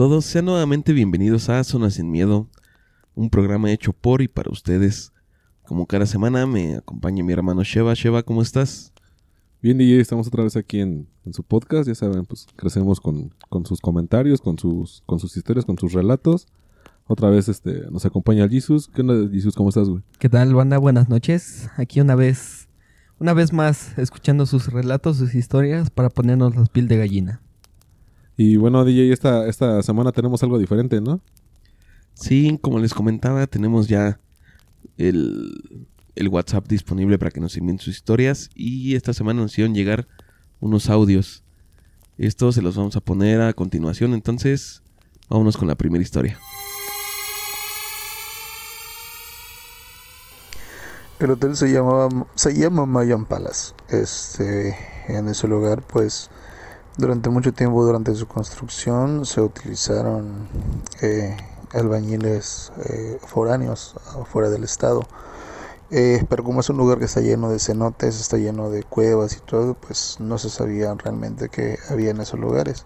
Todos, sean nuevamente bienvenidos a Zona Sin Miedo, un programa hecho por y para ustedes. Como cada semana me acompaña mi hermano Sheva. Sheva, ¿cómo estás? Bien, DJ, estamos otra vez aquí en, en su podcast. Ya saben, pues crecemos con, con, sus comentarios, con sus, con sus historias, con sus relatos. Otra vez este, nos acompaña Jesus. ¿Qué onda, Jesus? ¿Cómo estás, güey? ¿Qué tal, banda? Buenas noches. Aquí una vez, una vez más, escuchando sus relatos, sus historias para ponernos las piel de gallina. Y bueno, DJ, esta, esta semana tenemos algo diferente, ¿no? Sí, como les comentaba, tenemos ya el, el WhatsApp disponible para que nos envíen sus historias. Y esta semana nos hicieron llegar unos audios. Estos se los vamos a poner a continuación. Entonces, vámonos con la primera historia. El hotel se llamaba se llama Mayan Palace. Este, en ese lugar, pues, durante mucho tiempo, durante su construcción, se utilizaron eh, albañiles eh, foráneos fuera del estado. Eh, pero como es un lugar que está lleno de cenotes, está lleno de cuevas y todo, pues no se sabía realmente que había en esos lugares.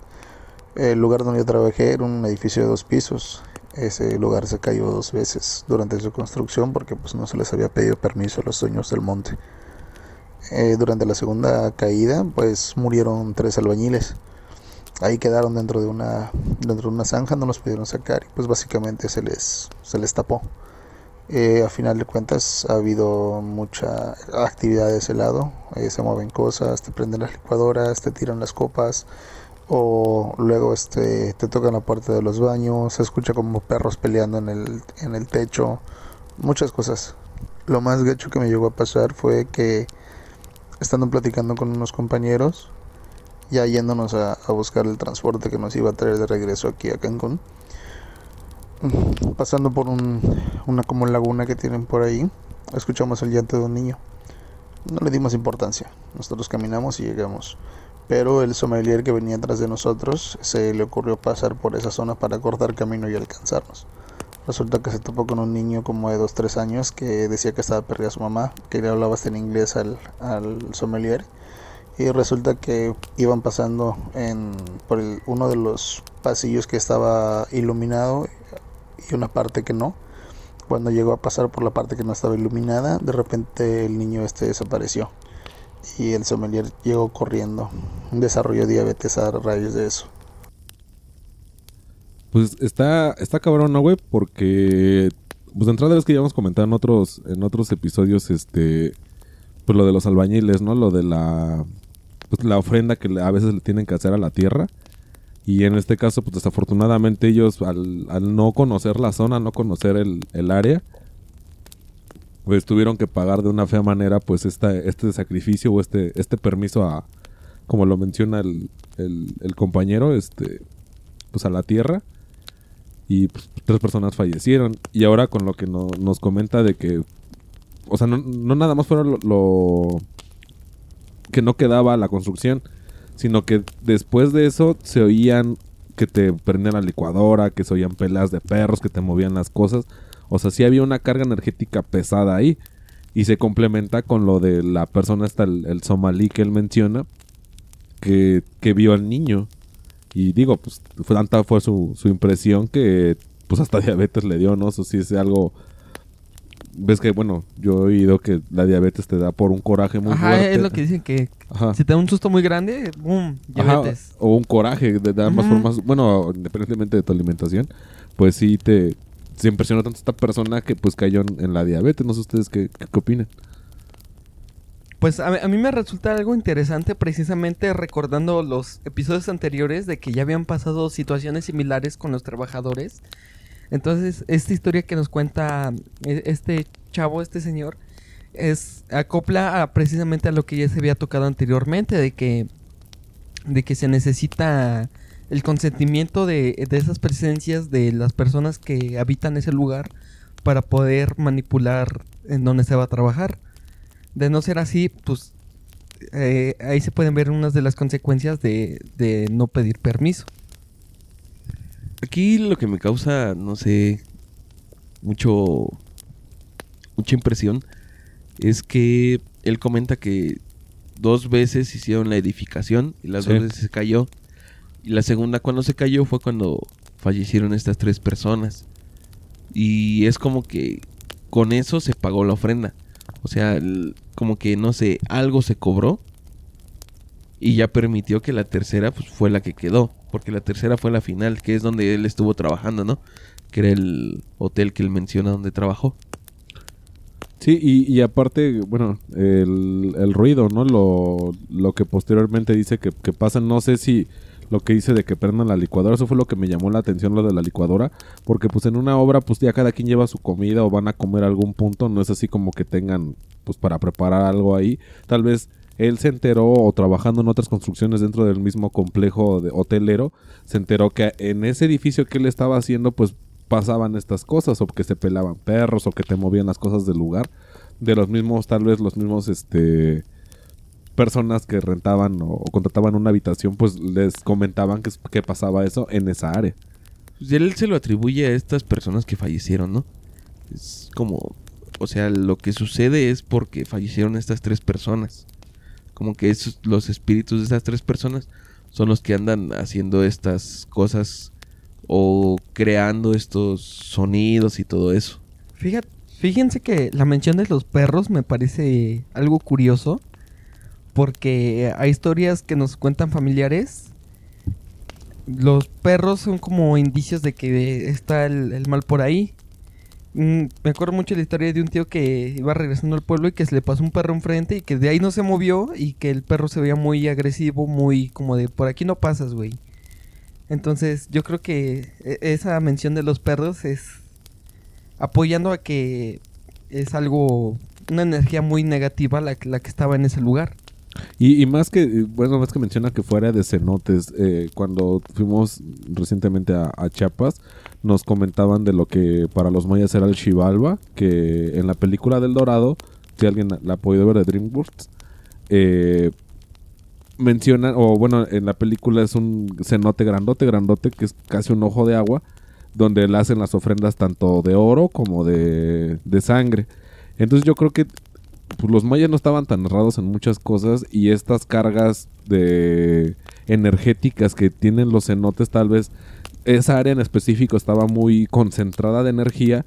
El lugar donde yo trabajé era un edificio de dos pisos. Ese lugar se cayó dos veces durante su construcción porque pues no se les había pedido permiso a los dueños del monte. Eh, durante la segunda caída pues murieron tres albañiles. Ahí quedaron dentro de una dentro de una zanja, no los pudieron sacar y pues básicamente se les se les tapó. Eh, a final de cuentas ha habido mucha actividad de ese lado. Eh, se mueven cosas, te prenden las licuadoras, te tiran las copas o luego este te tocan la puerta de los baños, se escucha como perros peleando en el, en el techo, muchas cosas. Lo más gacho que me llegó a pasar fue que estando platicando con unos compañeros, ya yéndonos a, a buscar el transporte que nos iba a traer de regreso aquí a Cancún, pasando por un, una como laguna que tienen por ahí, escuchamos el llanto de un niño. No le dimos importancia, nosotros caminamos y llegamos pero el sommelier que venía atrás de nosotros se le ocurrió pasar por esa zona para cortar camino y alcanzarnos. Resulta que se topó con un niño como de 2-3 años que decía que estaba perdida su mamá, que le hablaba hasta en inglés al, al sommelier. Y resulta que iban pasando en, por el, uno de los pasillos que estaba iluminado y una parte que no. Cuando llegó a pasar por la parte que no estaba iluminada, de repente el niño este desapareció y el sommelier llegó corriendo. Desarrolló diabetes a raíz de eso. Pues está, está cabrón, ¿no, güey? Porque, pues de entrada vez que ya hemos comentado en otros, en otros episodios, este, pues lo de los albañiles, ¿no? Lo de la, pues la ofrenda que a veces le tienen que hacer a la tierra. Y en este caso, pues desafortunadamente ellos, al, al no conocer la zona, no conocer el, el área, pues tuvieron que pagar de una fea manera pues esta, este sacrificio o este, este permiso a, como lo menciona el, el, el compañero, este, pues a la tierra. Y pues, tres personas fallecieron. Y ahora con lo que no, nos comenta de que, o sea, no, no nada más fueron lo, que no quedaba la construcción, sino que después de eso se oían que te prendían la licuadora, que se oían peleas de perros, que te movían las cosas. O sea, sí había una carga energética pesada ahí. Y se complementa con lo de la persona esta, el, el somalí que él menciona, que, que, vio al niño. Y digo, pues tanta fue su, su, impresión que pues hasta diabetes le dio, ¿no? Eso sí es algo... Ves que, bueno, yo he oído que la diabetes te da por un coraje muy Ajá, fuerte. es lo que dicen que Ajá. si te da un susto muy grande, ¡boom! Diabetes. Ajá, o un coraje de, uh -huh. formas. Bueno, independientemente de tu alimentación, pues sí te, se impresionó tanto esta persona que pues cayó en, en la diabetes. No sé ustedes qué, qué, qué opinan. Pues a, mí me resulta algo interesante precisamente recordando los episodios anteriores de que ya habían pasado situaciones similares con los trabajadores. Entonces, esta historia que nos cuenta este chavo, este señor, es acopla a, precisamente a lo que ya se había tocado anteriormente, de que, de que se necesita el consentimiento de, de, esas presencias de las personas que habitan ese lugar para poder manipular en donde se va a trabajar. De no ser así, pues eh, ahí se pueden ver unas de las consecuencias de, de, no pedir permiso. Aquí lo que me causa, no sé, mucho, mucha impresión es que él comenta que dos veces hicieron la edificación y las sí. dos veces se cayó. Y la segunda cuando se cayó fue cuando fallecieron estas tres personas. Y es como que con eso se pagó la ofrenda. O sea, como que no sé, algo se cobró y ya permitió que la tercera pues fue la que quedó, porque la tercera fue la final, que es donde él estuvo trabajando, ¿no? Que era el hotel que él menciona donde trabajó. Sí, y, y aparte, bueno, el, el ruido, ¿no? Lo, lo que posteriormente dice que, que pasa, no sé si lo que dice de que prendan la licuadora, eso fue lo que me llamó la atención, lo de la licuadora, porque pues en una obra pues ya cada quien lleva su comida o van a comer algún punto, no es así como que tengan pues para preparar algo ahí, tal vez él se enteró o trabajando en otras construcciones dentro del mismo complejo de hotelero, se enteró que en ese edificio que él estaba haciendo pues pasaban estas cosas o que se pelaban perros o que te movían las cosas del lugar de los mismos tal vez los mismos este personas que rentaban o, o contrataban una habitación pues les comentaban que, que pasaba eso en esa área Pues él se lo atribuye a estas personas que fallecieron, ¿no? Es como, o sea, lo que sucede es porque fallecieron estas tres personas. Como que esos, los espíritus de estas tres personas son los que andan haciendo estas cosas o creando estos sonidos y todo eso. Fíjate, fíjense que la mención de los perros me parece algo curioso. Porque hay historias que nos cuentan familiares. Los perros son como indicios de que está el, mal por ahí. Mm, me acuerdo mucho la historia de un tío que iba regresando al pueblo y que se le pasó un perro enfrente y que de ahí no se movió y que el perro se veía muy agresivo, muy como de por aquí no pasas, güey. Entonces yo creo que e- esa mención de los perros es apoyando a que es algo, una energía muy negativa la que estaba en ese lugar. Y, y más que eh, bueno más que menciona que fuera de cenotes eh, cuando fuimos recientemente a, Chiapas nos comentaban de lo que para los mayas era el Xibalba que en la película del Dorado si alguien la ha podido ver de DreamWorks eh, mencionan, o bueno, en la película es un cenote grandote, grandote, que es casi un ojo de agua, donde le hacen las ofrendas tanto de oro como de, de sangre. Entonces yo creo que pues, los mayas no estaban tan errados en muchas cosas y estas cargas de energéticas que tienen los cenotes tal vez esa área en específico estaba muy concentrada de energía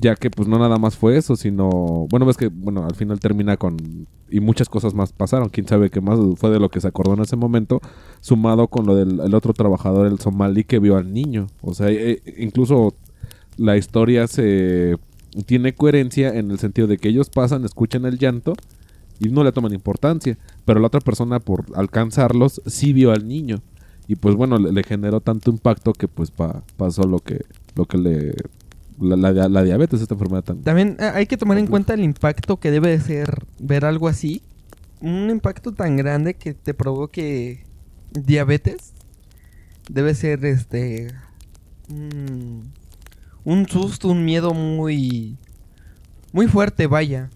ya que pues no nada más fue eso, sino bueno, ves que bueno, al final termina con y muchas cosas más pasaron, quién sabe qué más fue de lo que se acordó en ese momento, sumado con lo del el otro trabajador el somalí que vio al niño, o sea, eh, incluso la historia se tiene coherencia en el sentido de que ellos pasan, escuchan el llanto y no le toman importancia, pero la otra persona por alcanzarlos sí vio al niño y pues bueno, le, le generó tanto impacto que pues pa- pasó lo que lo que le la, la- la diabetes, esta enfermedad tan... También eh, hay que tomar en cuenta el impacto que debe de ser ver algo así. Un impacto tan grande que te provoque diabetes. Debe ser este... mm, un susto, un miedo muy... Muy fuerte, vaya.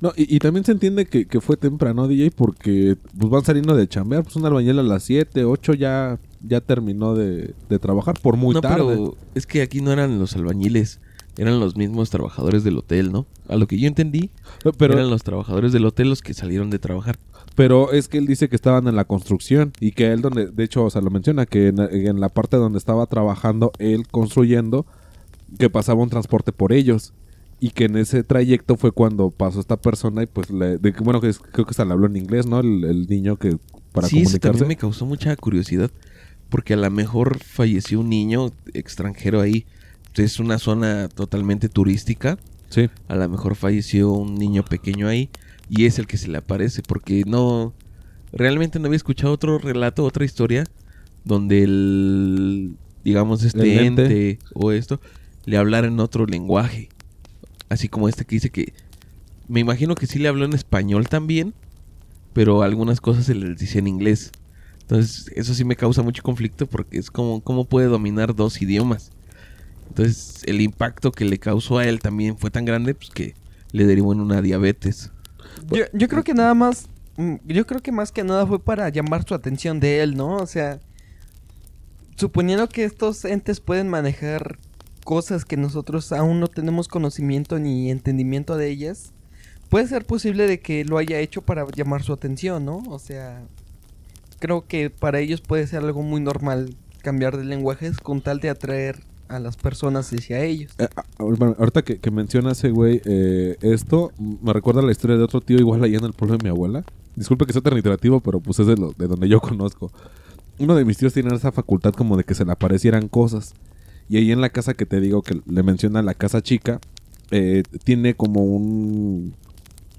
No, y, y también se entiende que, que fue temprano, DJ, porque pues van saliendo de chambear, pues un albañil a las 7, 8 ya, ya terminó de, de trabajar por muy no, tarde. pero es que aquí no eran los albañiles, eran los mismos trabajadores del hotel, ¿no? A lo que yo entendí, Pero, eran los trabajadores del hotel los que salieron de trabajar. pero es que él dice que estaban en la construcción y que él donde, de hecho, o sea, lo menciona, que en, en la parte donde estaba trabajando él construyendo, que pasaba un transporte por ellos. Y que en ese trayecto fue cuando pasó esta persona y pues le, de bueno, que creo que hasta le habló en inglés, ¿no? El, el niño que para sí, eso comunicarse. también me causó mucha curiosidad. Porque a lo mejor falleció un niño extranjero ahí. Es una zona totalmente turística. Sí. A lo mejor falleció un niño pequeño ahí. Y es el que se le aparece. Porque no. Realmente no había escuchado otro relato, otra historia. Donde el. Digamos, este El ente. ente o esto. Le hablara en otro lenguaje. Así como este que dice que. Me imagino que sí le habló en español también. Pero algunas cosas se les dice en inglés. Entonces, eso sí me causa mucho conflicto porque es como, ¿cómo puede dominar dos idiomas? Entonces, el impacto que le causó a él también fue tan grande pues, que le derivó en una diabetes. Yo, yo creo que nada más... mm, Yo creo que más que nada fue para llamar su atención de él, ¿no? O sea... Suponiendo que estos entes pueden manejar cosas que nosotros aún no tenemos conocimiento ni entendimiento de ellas, puede ser posible de que lo haya hecho para llamar su atención, ¿no? O sea, creo que para ellos puede ser algo muy normal cambiar de lenguajes con tal de atraer a las personas hacia ellos. Eh, ah, bueno, ahorita que, que menciona ese güey eh, esto, me recuerda la historia de otro tío igual allá en el pueblo de mi abuela. Disculpe que sea tan reiterativo, pero pues es de, de donde yo conozco. Uno de mis tíos tiene esa facultad como de que se le aparecieran cosas. Y ahí en la casa que te digo que le menciona la casa chica, eh, tiene como un,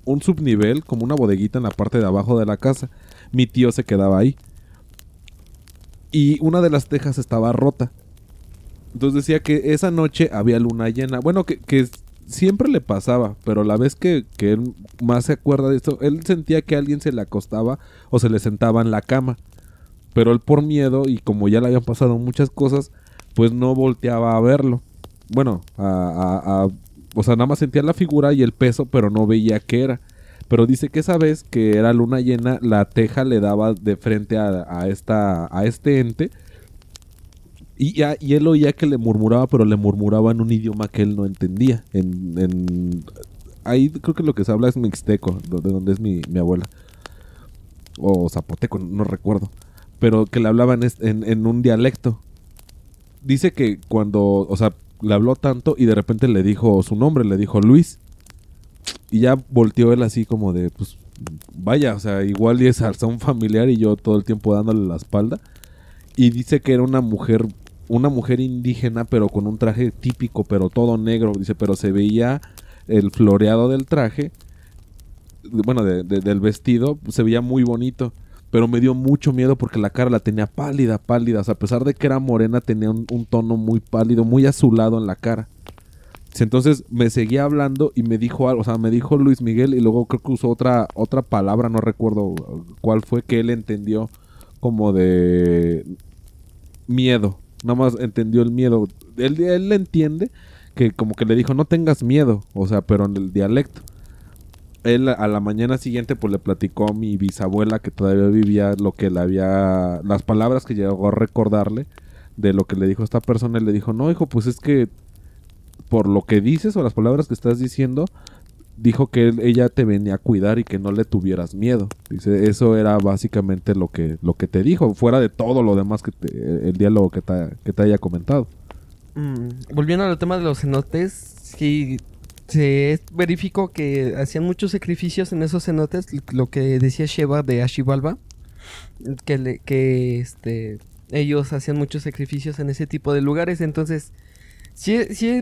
un subnivel, como una bodeguita en la parte de abajo de la casa. Mi tío se quedaba ahí. Y una de las tejas estaba rota. Entonces decía que esa noche había luna llena. Bueno, que, que siempre le pasaba, pero la vez que, que él más se acuerda de esto, él sentía que alguien se le acostaba o se le sentaba en la cama. Pero él por miedo y como ya le habían pasado muchas cosas, pues no volteaba a verlo. Bueno, a, o sea, nada más sentía la figura y el peso, pero no veía qué era. Pero dice que esa vez que era luna llena, la teja le daba de frente a, esta, a este ente. Y, y él oía que le murmuraba, pero le murmuraba en un idioma que él no entendía. En, en- ahí creo que lo que se habla es mixteco, de donde es mi, mi abuela. O zapoteco, no recuerdo. Pero que le hablaban en, en un dialecto. Dice que cuando, o sea, le habló tanto y de repente le dijo su nombre, le dijo Luis. Y ya volteó él así como de, pues, vaya, o sea, igual y es alza familiar y yo todo el tiempo dándole la espalda. Y dice que era una mujer, una mujer indígena, pero con un traje típico, pero todo negro. Dice, pero se veía el floreado del traje, bueno, de- de- del vestido, se veía muy bonito. Pero me dio mucho miedo porque la cara la tenía pálida, pálida. O sea, a pesar de que era morena, tenía un, tono muy pálido, muy azulado en la cara. Entonces me seguía hablando y me dijo algo, o sea, me dijo Luis Miguel y luego creo que usó otra, otra palabra, no recuerdo cuál fue, que él entendió como de miedo. Nada más entendió el miedo. Él, él le entiende que como que le dijo, no tengas miedo, o sea, pero en el dialecto. Él a la mañana siguiente pues le platicó a mi bisabuela que todavía vivía lo que le había, las palabras que llegó a recordarle de lo que le dijo esta persona. Y le dijo, no, hijo, pues es que por lo que dices o las palabras que estás diciendo, dijo que él- ella te venía a cuidar y que no le tuvieras miedo. Dice, eso era básicamente lo que, lo que te dijo, fuera de todo lo demás que te- el diálogo que te, que te haya comentado. Mm, volviendo al tema de los cenotes, sí se verificó que hacían muchos sacrificios en esos cenotes, lo que decía Sheva de Ashivalba, que, le- que este, ellos hacían muchos sacrificios en ese tipo de lugares, entonces sí,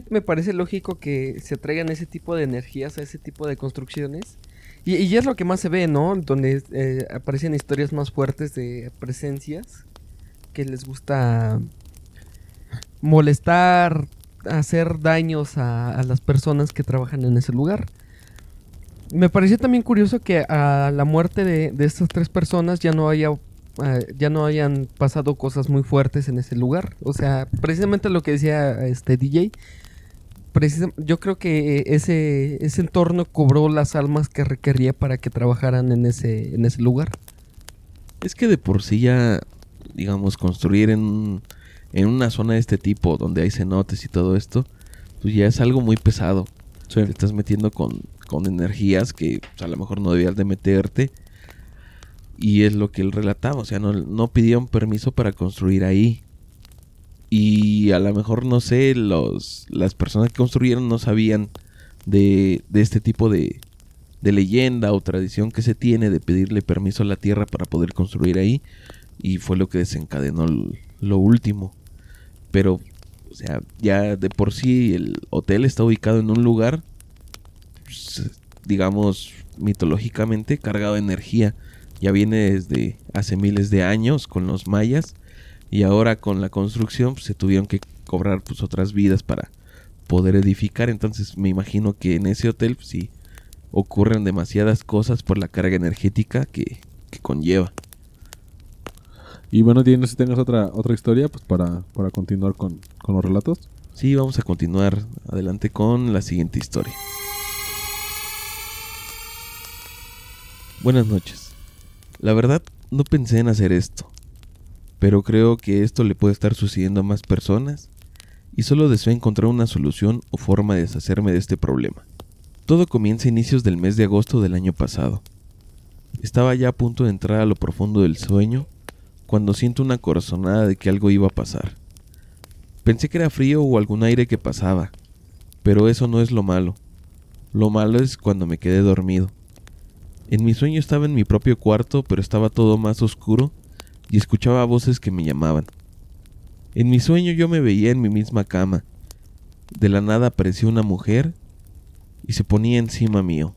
me parece lógico que se traigan ese tipo de energías a ese tipo de construcciones. Y, y es lo que más se ve, ¿no? Donde eh, aparecen historias más fuertes de presencias que les gusta molestar, hacer daños a, las personas que trabajan en ese lugar. Me pareció también curioso que a la muerte de, estas tres personas ya no haya eh, ya no hayan pasado cosas muy fuertes en ese lugar. O sea, precisamente lo que decía este DJ. yo creo que ese, ese entorno cobró las almas que requería para que trabajaran en ese, en ese lugar. Es que de por sí ya, digamos, construir en, en una zona de este tipo, donde hay cenotes y todo esto, pues ya es algo muy pesado. Te estás metiendo con, con energías que pues, a lo mejor no debías de meterte. Y es lo que él relataba, o sea, no, no pidieron permiso para construir ahí. Y a lo mejor, no sé, los, las personas que construyeron no sabían de, de este tipo de, de leyenda o tradición que se tiene de pedirle permiso a la tierra para poder construir ahí. Y fue lo que desencadenó lo último. Pero, o sea, ya de por sí el hotel está ubicado en un lugar, pues, digamos, mitológicamente cargado de energía. Ya viene desde hace miles de años con los mayas. Y ahora con la construcción pues, se tuvieron que cobrar pues otras vidas para poder edificar. Entonces me imagino que en ese hotel pues, sí ocurren demasiadas cosas por la carga energética que, que conlleva. Y bueno, no si tengas otra, otra historia pues para, para continuar con, con los relatos. Sí, vamos a continuar adelante con la siguiente historia. Buenas noches. La verdad, no pensé en hacer esto, pero creo que esto le puede estar sucediendo a más personas y solo deseo encontrar una solución o forma de deshacerme de este problema. Todo comienza a inicios del mes de agosto del año pasado. Estaba ya a punto de entrar a lo profundo del sueño cuando siento una corazonada de que algo iba a pasar. Pensé que era frío o algún aire que pasaba, pero eso no es lo malo. Lo malo es cuando me quedé dormido. En mi sueño estaba en mi propio cuarto, pero estaba todo más oscuro y escuchaba voces que me llamaban. En mi sueño yo me veía en mi misma cama. De la nada apareció una mujer y se ponía encima mío.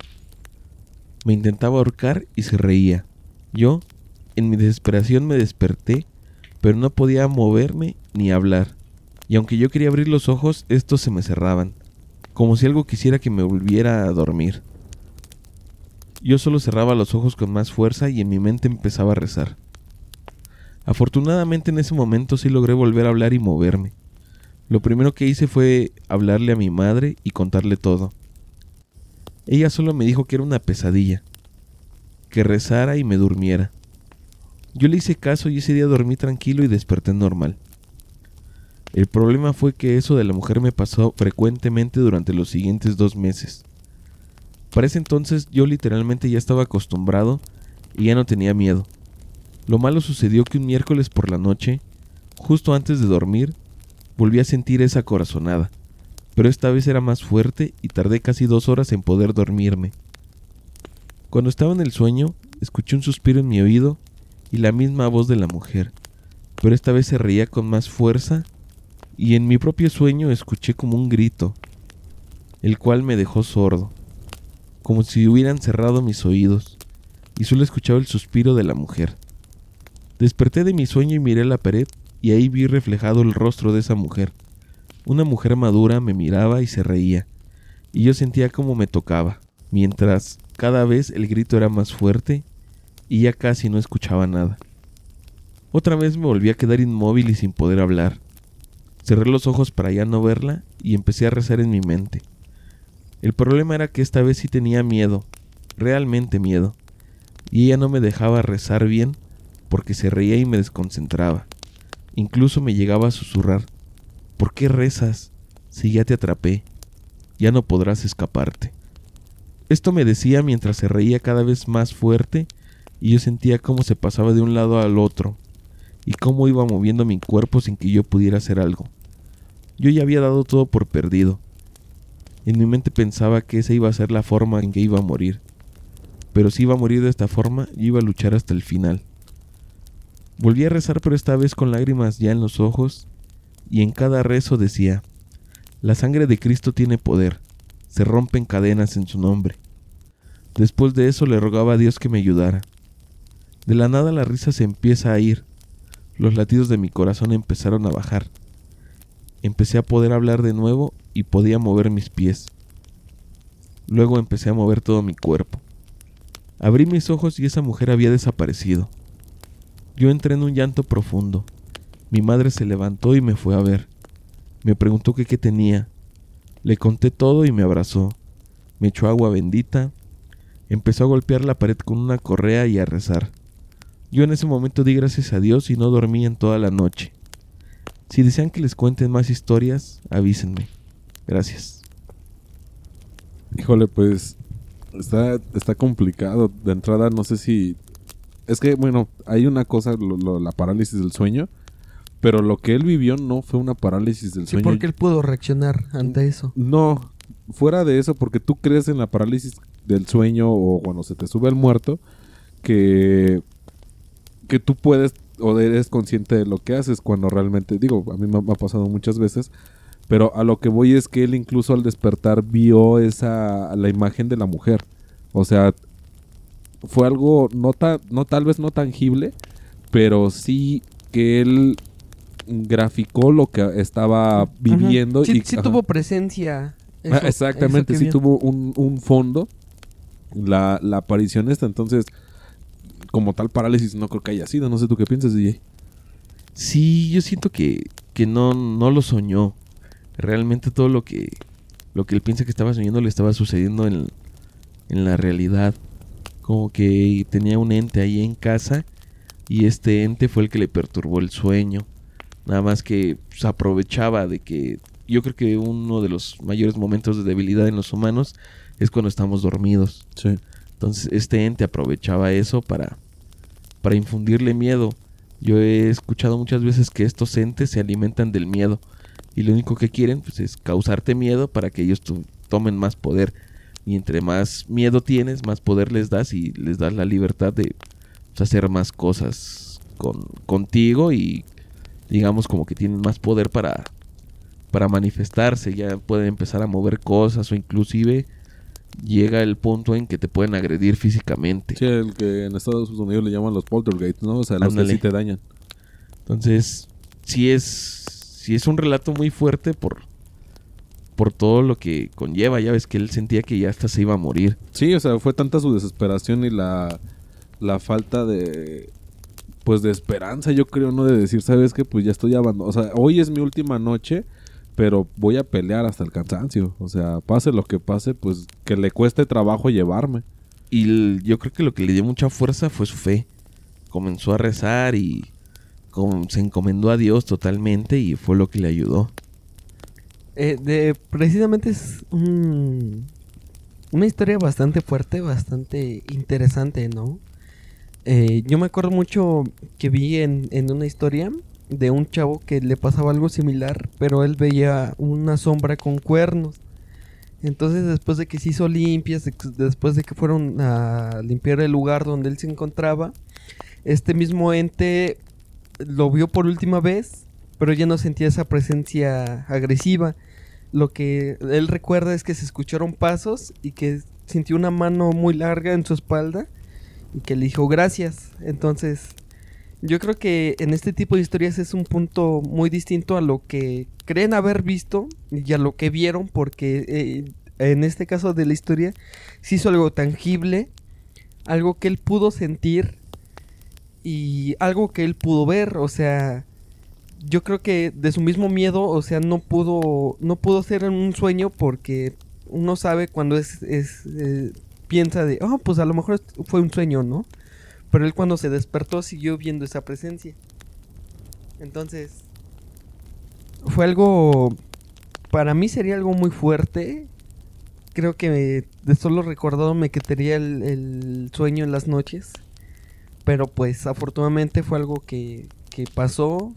Me intentaba ahorcar y se reía. Yo, en mi desesperación, me desperté, pero no podía moverme ni hablar. Y aunque yo quería abrir los ojos, estos se me cerraban, como si algo quisiera que me volviera a dormir. Yo solo cerraba los ojos con más fuerza y en mi mente empezaba a rezar. Afortunadamente en ese momento sí logré volver a hablar y moverme. Lo primero que hice fue hablarle a mi madre y contarle todo. Ella solo me dijo que era una pesadilla, que rezara y me durmiera. Yo le hice caso y ese día dormí tranquilo y desperté normal. El problema fue que eso de la mujer me pasó frecuentemente durante los siguientes dos meses. Para ese entonces yo literalmente ya estaba acostumbrado y ya no tenía miedo. Lo malo sucedió que un miércoles por la noche, justo antes de dormir, volví a sentir esa corazonada, pero esta vez era más fuerte y tardé casi dos horas en poder dormirme. Cuando estaba en el sueño, escuché un suspiro en mi oído y la misma voz de la mujer, pero esta vez se reía con más fuerza y en mi propio sueño escuché como un grito, el cual me dejó sordo como si hubieran cerrado mis oídos, y solo escuchaba el suspiro de la mujer. Desperté de mi sueño y miré la pared, y ahí vi reflejado el rostro de esa mujer. Una mujer madura me miraba y se reía, y yo sentía como me tocaba, mientras cada vez el grito era más fuerte y ya casi no escuchaba nada. Otra vez me volví a quedar inmóvil y sin poder hablar. Cerré los ojos para ya no verla y empecé a rezar en mi mente. El problema era que esta vez sí tenía miedo, realmente miedo, y ella no me dejaba rezar bien porque se reía y me desconcentraba. Incluso me llegaba a susurrar, ¿por qué rezas si ya te atrapé? Ya no podrás escaparte. Esto me decía mientras se reía cada vez más fuerte y yo sentía cómo se pasaba de un lado al otro y cómo iba moviendo mi cuerpo sin que yo pudiera hacer algo. Yo ya había dado todo por perdido en mi mente pensaba que esa iba a ser la forma en que iba a morir. Pero si iba a morir de esta forma, yo iba a luchar hasta el final. Volví a rezar pero esta vez con lágrimas ya en los ojos, y en cada rezo decía, La sangre de Cristo tiene poder, se rompen cadenas en su nombre. Después de eso le rogaba a Dios que me ayudara. De la nada la risa se empieza a ir, los latidos de mi corazón empezaron a bajar. Empecé a poder hablar de nuevo y podía mover mis pies. Luego empecé a mover todo mi cuerpo. Abrí mis ojos y esa mujer había desaparecido. Yo entré en un llanto profundo. Mi madre se levantó y me fue a ver. Me preguntó qué tenía. Le conté todo y me abrazó. Me echó agua bendita. Empezó a golpear la pared con una correa y a rezar. Yo en ese momento di gracias a Dios y no dormí en toda la noche. Si desean que les cuenten más historias, avísenme. Gracias. Híjole, pues está, está complicado. De entrada, no sé si... Es que, bueno, hay una cosa, la parálisis del sueño, pero lo que él vivió no fue una parálisis del Sí, sueño. porque él pudo reaccionar ante eso. No, fuera de eso, porque tú crees en la parálisis del sueño o cuando se te sube el muerto, que, que tú puedes o eres consciente de lo que haces cuando realmente, digo, a mí me ha pasado muchas veces, pero a lo que voy es que él incluso al despertar vio esa la imagen de la mujer. O sea, fue algo no no tal vez no tangible, pero sí que él graficó lo que estaba viviendo sí, y sí tuvo presencia. Ah, exactamente, sí tuvo un, un fondo la, la, aparición esta, entonces como tal parálisis no creo que haya sido, no sé tú qué piensas, DJ. Sí, yo siento que, que no, no lo soñó realmente todo lo que, lo que él piensa que estaba soñando le estaba sucediendo en, en la realidad. Como que tenía un ente ahí en casa y este ente fue el que le perturbó el sueño. Nada más que se aprovechaba de que yo creo que uno de los mayores momentos de debilidad en los humanos es cuando estamos dormidos. Sí. Entonces este ente aprovechaba eso para, para infundirle miedo. Yo he escuchado muchas veces que estos entes se alimentan del miedo y lo único que quieren pues, es causarte miedo para que ellos tomen más poder. Y entre más miedo tienes, más poder les das y les das la libertad de pues, hacer más cosas con, contigo y digamos como que tienen más poder para, para manifestarse. Ya pueden empezar a mover cosas o inclusive llega el punto en que te pueden agredir físicamente. Sí, el que en Estados Unidos le llaman los poltergeists, ¿no? O sea, los Ándale. que sí te dañan. Entonces, sí es, sí es un relato muy fuerte por, por todo lo que conlleva. Ya ves que él sentía que ya hasta se iba a morir. Sí, o sea, fue tanta su desesperación y la, la falta de pues de esperanza, yo creo, ¿no? De decir, ¿sabes qué? Pues ya estoy abandonado. O sea, hoy es mi última noche, pero voy a pelear hasta el cansancio. O sea, pase lo que pase, pues que le cueste trabajo llevarme. Y el- yo creo que lo que le dio mucha fuerza fue su fe. Comenzó a rezar y se encomendó a Dios totalmente y fue lo que le ayudó. Eh, de, precisamente es un- una historia bastante fuerte, bastante interesante, ¿no? Eh, yo me acuerdo mucho que vi en, en una historia de un chavo que le pasaba algo similar, pero él veía una sombra con cuernos. Entonces después de que se hizo limpias, después de que fueron a limpiar el lugar donde él se encontraba, este mismo ente lo vio por última vez, pero ya no sentía esa presencia agresiva. Lo que él recuerda es que se escucharon pasos y que sintió una mano muy larga en su espalda y que le dijo gracias. Entonces, yo creo que en este tipo de historias es un punto muy distinto a lo que creen haber visto y a lo que vieron, porque eh, en este caso de la historia se hizo algo tangible, algo que él pudo sentir y algo que él pudo ver, o sea, yo creo que de su mismo miedo, o sea, no pudo no pudo ser un sueño porque uno sabe cuando es, es eh, piensa de, oh, pues a lo mejor fue un sueño, ¿no? Pero él cuando se despertó siguió viendo esa presencia. Entonces, fue algo, para mí sería algo muy fuerte. Creo que de solo recordado me quitaría el, el sueño en las noches. Pero pues afortunadamente fue algo que, que pasó,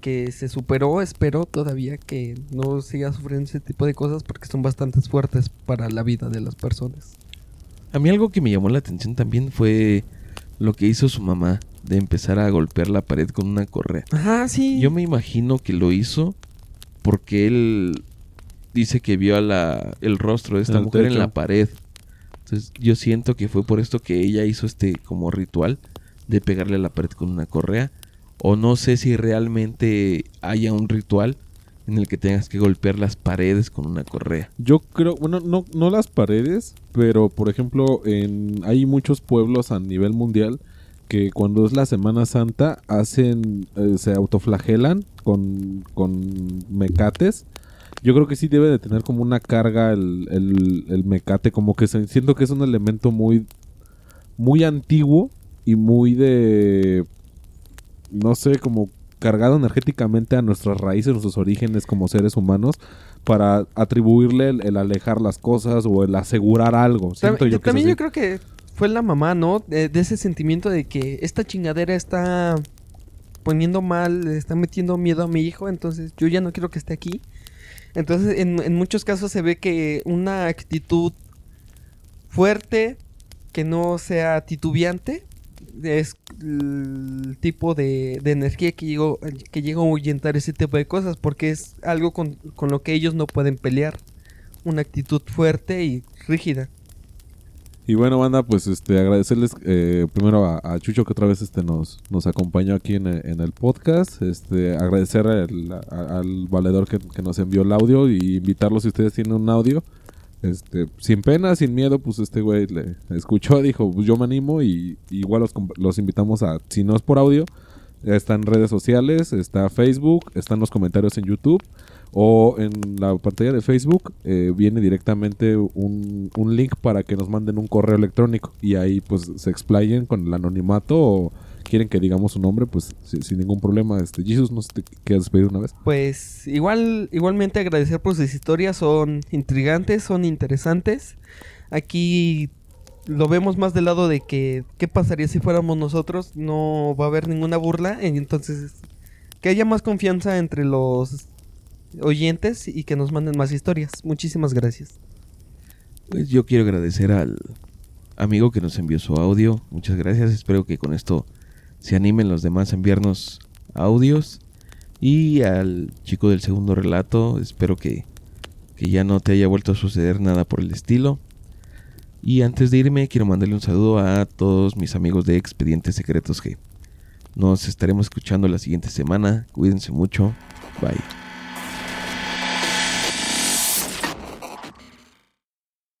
que se superó. Espero todavía que no siga sufriendo ese tipo de cosas porque son bastante fuertes para la vida de las personas. A mí algo que me llamó la atención también fue lo que hizo su mamá de empezar a golpear la pared con una correa. Ajá, sí. Yo me imagino que lo hizo porque él dice que vio a la, el rostro de esta el mujer en la pared. Entonces yo siento que fue por esto que ella hizo este como ritual de pegarle a la pared con una correa. O no sé si realmente haya un ritual en el que tengas que golpear las paredes con una correa. Yo creo, bueno, no, no las paredes, pero por ejemplo, en, hay muchos pueblos a nivel mundial que cuando es la Semana Santa hacen, eh, se autoflagelan con, con mecates. Yo creo que sí debe de tener como una carga el, el, el mecate, como que se- siento que es un elemento muy, muy antiguo y muy de, no sé, como cargado energéticamente a nuestras raíces, nuestros orígenes como seres humanos, para atribuirle el, el alejar las cosas o el asegurar algo. Siento Tam- yo que también yo creo que fue la mamá, ¿no? De, de ese sentimiento de que esta chingadera está poniendo mal, está metiendo miedo a mi hijo, entonces yo ya no quiero que esté aquí. Entonces, en, en muchos casos se ve que una actitud fuerte, que no sea titubeante, es el tipo de, de energía que llegó, que llega a ahuyentar ese tipo de cosas, porque es algo con, con lo que ellos no pueden pelear. Una actitud fuerte y rígida. Y bueno, banda, pues este agradecerles eh, primero a, Chucho que otra vez este nos, nos acompañó aquí en, en el podcast. Este, agradecer al valedor que, que nos envió el audio y invitarlos si ustedes tienen un audio. Este, sin pena, sin miedo, pues este güey le escuchó, dijo, pues yo me animo y, igual los, los invitamos a, si no es por audio, está en redes sociales, está Facebook, están los comentarios en YouTube o en la pantalla de Facebook eh, viene directamente un, un link para que nos manden un correo electrónico y ahí pues se explayen con el anonimato o quieren que digamos su nombre pues si- sin ningún problema este Jesus no sé si te quieres despedir una vez Pues igual, igualmente agradecer por sus historias, son intrigantes, son interesantes. Aquí lo vemos más del lado de que qué pasaría si fuéramos nosotros, no va a haber ninguna burla, y entonces que haya más confianza entre los oyentes y que nos manden más historias. Muchísimas gracias. Pues yo quiero agradecer al amigo que nos envió su audio. Muchas gracias. Espero que con esto se animen los demás a enviarnos audios. Y al chico del segundo relato, espero que, que ya no te haya vuelto a suceder nada por el estilo. Y antes de irme, quiero mandarle un saludo a todos mis amigos de Expedientes Secretos G. Nos estaremos escuchando la siguiente semana. Cuídense mucho. Bye.